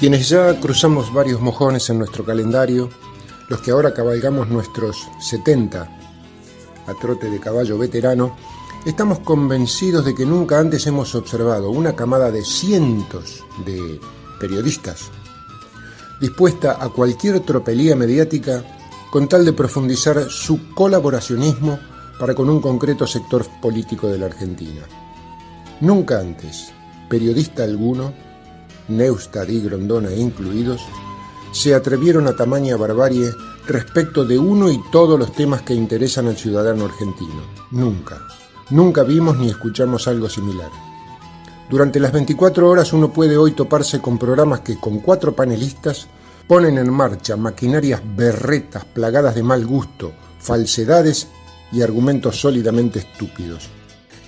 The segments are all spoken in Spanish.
Quienes ya cruzamos varios mojones en nuestro calendario, los que ahora cabalgamos nuestros 70 a trote de caballo veterano, estamos convencidos de que nunca antes hemos observado una camada de cientos de periodistas dispuesta a cualquier tropelía mediática con tal de profundizar su colaboracionismo para con un concreto sector político de la Argentina. Nunca antes, periodista alguno Neustad y Grondona incluidos, se atrevieron a tamaña barbarie respecto de uno y todos los temas que interesan al ciudadano argentino. Nunca, nunca vimos ni escuchamos algo similar. Durante las 24 horas uno puede hoy toparse con programas que con cuatro panelistas ponen en marcha maquinarias berretas plagadas de mal gusto, falsedades y argumentos sólidamente estúpidos.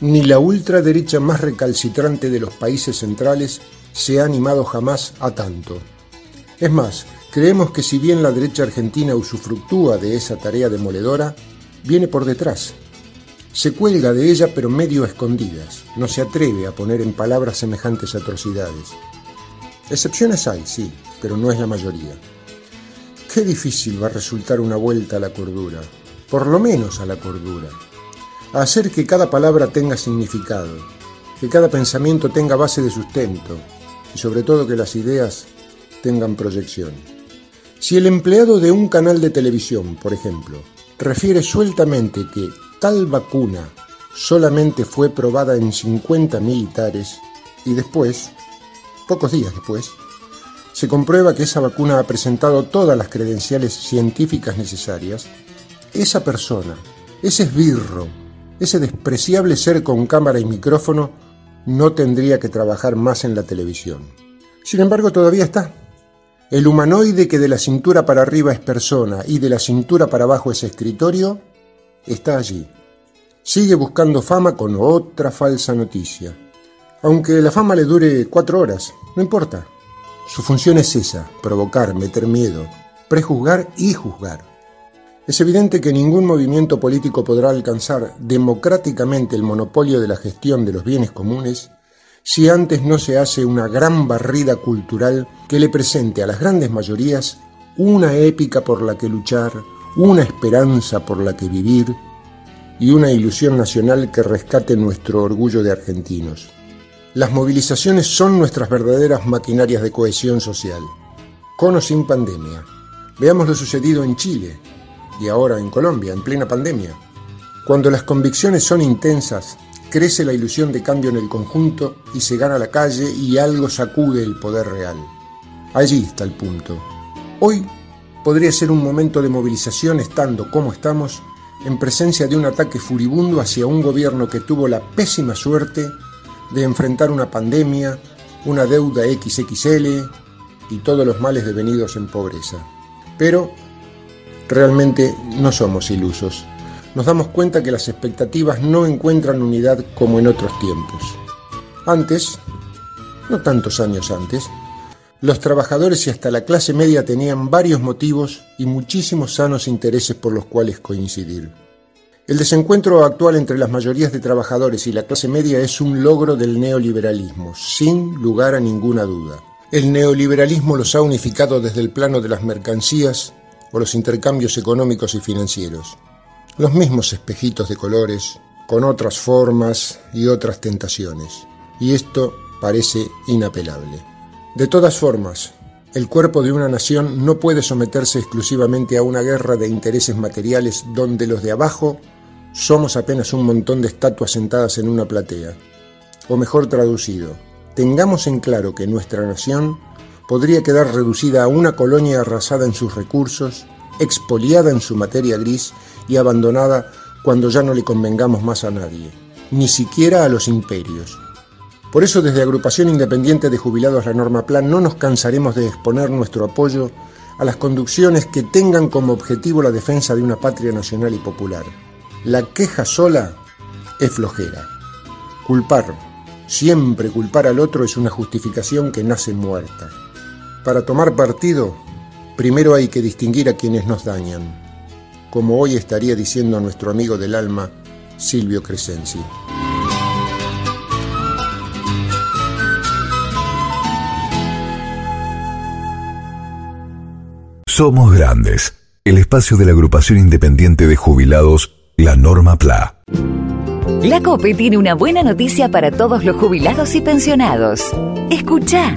Ni la ultraderecha más recalcitrante de los países centrales se ha animado jamás a tanto. Es más, creemos que si bien la derecha argentina usufructúa de esa tarea demoledora, viene por detrás. Se cuelga de ella pero medio escondidas, no se atreve a poner en palabras semejantes atrocidades. Excepciones hay, sí, pero no es la mayoría. Qué difícil va a resultar una vuelta a la cordura, por lo menos a la cordura, a hacer que cada palabra tenga significado, que cada pensamiento tenga base de sustento, y sobre todo que las ideas tengan proyección. Si el empleado de un canal de televisión, por ejemplo, refiere sueltamente que tal vacuna solamente fue probada en 50 militares y después, pocos días después, se comprueba que esa vacuna ha presentado todas las credenciales científicas necesarias, esa persona, ese esbirro, ese despreciable ser con cámara y micrófono no tendría que trabajar más en la televisión. Sin embargo, todavía está. El humanoide que de la cintura para arriba es persona y de la cintura para abajo es escritorio, está allí. Sigue buscando fama con otra falsa noticia. Aunque la fama le dure cuatro horas, no importa. Su función es esa, provocar, meter miedo, prejuzgar y juzgar. Es evidente que ningún movimiento político podrá alcanzar democráticamente el monopolio de la gestión de los bienes comunes si antes no se hace una gran barrida cultural que le presente a las grandes mayorías una épica por la que luchar, una esperanza por la que vivir y una ilusión nacional que rescate nuestro orgullo de argentinos. Las movilizaciones son nuestras verdaderas maquinarias de cohesión social. Con o sin pandemia. Veamos lo sucedido en Chile, y ahora en Colombia, en plena pandemia. Cuando las convicciones son intensas, crece la ilusión de cambio en el conjunto y se gana la calle y algo sacude el poder real. Allí está el punto. Hoy podría ser un momento de movilización estando como estamos en presencia de un ataque furibundo hacia un gobierno que tuvo la pésima suerte de enfrentar una pandemia, una deuda XXL y todos los males devenidos en pobreza. Pero Realmente no somos ilusos. Nos damos cuenta que las expectativas no encuentran unidad como en otros tiempos. Antes, no tantos años antes, los trabajadores y hasta la clase media tenían varios motivos y muchísimos sanos intereses por los cuales coincidir. El desencuentro actual entre las mayorías de trabajadores y la clase media es un logro del neoliberalismo, sin lugar a ninguna duda. El neoliberalismo los ha unificado desde el plano de las mercancías o los intercambios económicos y financieros. Los mismos espejitos de colores, con otras formas y otras tentaciones. Y esto parece inapelable. De todas formas, el cuerpo de una nación no puede someterse exclusivamente a una guerra de intereses materiales donde los de abajo somos apenas un montón de estatuas sentadas en una platea. O mejor traducido, tengamos en claro que nuestra nación podría quedar reducida a una colonia arrasada en sus recursos, expoliada en su materia gris y abandonada cuando ya no le convengamos más a nadie, ni siquiera a los imperios. Por eso desde Agrupación Independiente de Jubilados La Norma Plan no nos cansaremos de exponer nuestro apoyo a las conducciones que tengan como objetivo la defensa de una patria nacional y popular. La queja sola es flojera. Culpar, siempre culpar al otro es una justificación que nace muerta. Para tomar partido, primero hay que distinguir a quienes nos dañan, como hoy estaría diciendo nuestro amigo del alma, Silvio Crescenzi. Somos Grandes, el espacio de la agrupación independiente de jubilados, la Norma PLA. La COPE tiene una buena noticia para todos los jubilados y pensionados. Escucha.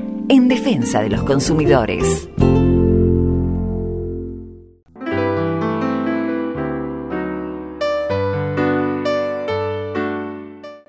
en defensa de los consumidores.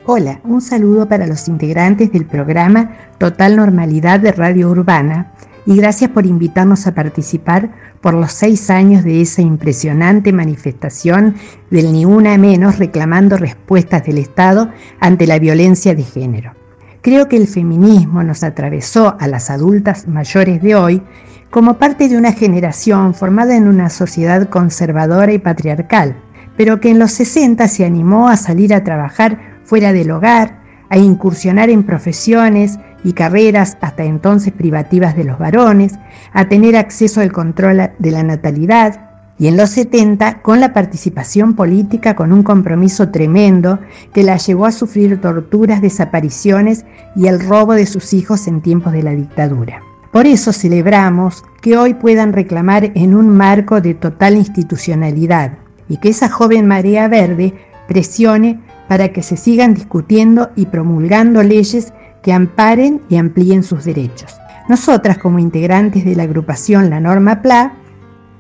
Hola, un saludo para los integrantes del programa Total Normalidad de Radio Urbana y gracias por invitarnos a participar por los seis años de esa impresionante manifestación del Ni Una Menos reclamando respuestas del Estado ante la violencia de género. Creo que el feminismo nos atravesó a las adultas mayores de hoy como parte de una generación formada en una sociedad conservadora y patriarcal, pero que en los 60 se animó a salir a trabajar fuera del hogar, a incursionar en profesiones y carreras hasta entonces privativas de los varones, a tener acceso al control de la natalidad, y en los 70 con la participación política con un compromiso tremendo que la llevó a sufrir torturas, desapariciones y el robo de sus hijos en tiempos de la dictadura. Por eso celebramos que hoy puedan reclamar en un marco de total institucionalidad y que esa joven marea verde presione para que se sigan discutiendo y promulgando leyes que amparen y amplíen sus derechos. Nosotras, como integrantes de la agrupación La Norma PLA,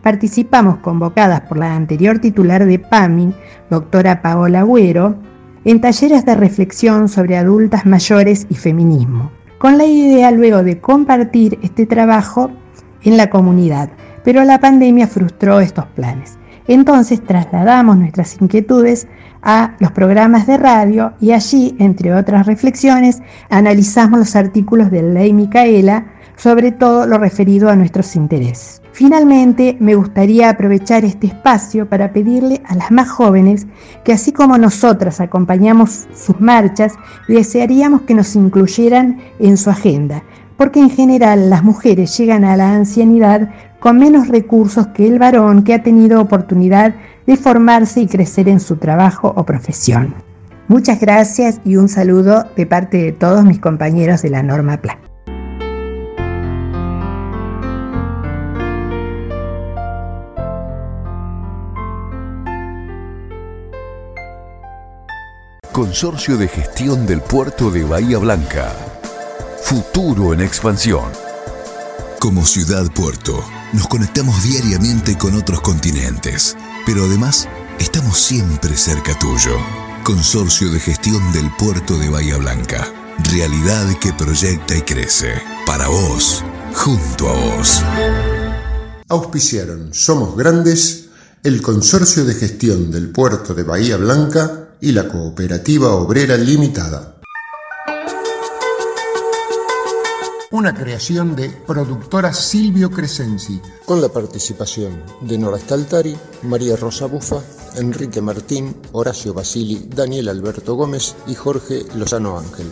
participamos convocadas por la anterior titular de PAMI, doctora Paola Agüero, en talleres de reflexión sobre adultas mayores y feminismo, con la idea luego de compartir este trabajo en la comunidad, pero la pandemia frustró estos planes. Entonces trasladamos nuestras inquietudes a los programas de radio y allí, entre otras reflexiones, analizamos los artículos de Ley Micaela, sobre todo lo referido a nuestros intereses. Finalmente, me gustaría aprovechar este espacio para pedirle a las más jóvenes que así como nosotras acompañamos sus marchas, desearíamos que nos incluyeran en su agenda, porque en general las mujeres llegan a la ancianidad con menos recursos que el varón que ha tenido oportunidad de formarse y crecer en su trabajo o profesión. Muchas gracias y un saludo de parte de todos mis compañeros de la Norma Plan. Consorcio de Gestión del Puerto de Bahía Blanca. Futuro en expansión. Como ciudad puerto, nos conectamos diariamente con otros continentes, pero además estamos siempre cerca tuyo. Consorcio de Gestión del Puerto de Bahía Blanca. Realidad que proyecta y crece. Para vos, junto a vos. Auspiciaron Somos Grandes, el Consorcio de Gestión del Puerto de Bahía Blanca y la Cooperativa Obrera Limitada. Una creación de productora Silvio Crescenzi, con la participación de Nora Staltari, María Rosa Bufa, Enrique Martín, Horacio Basili, Daniel Alberto Gómez y Jorge Lozano Ángel.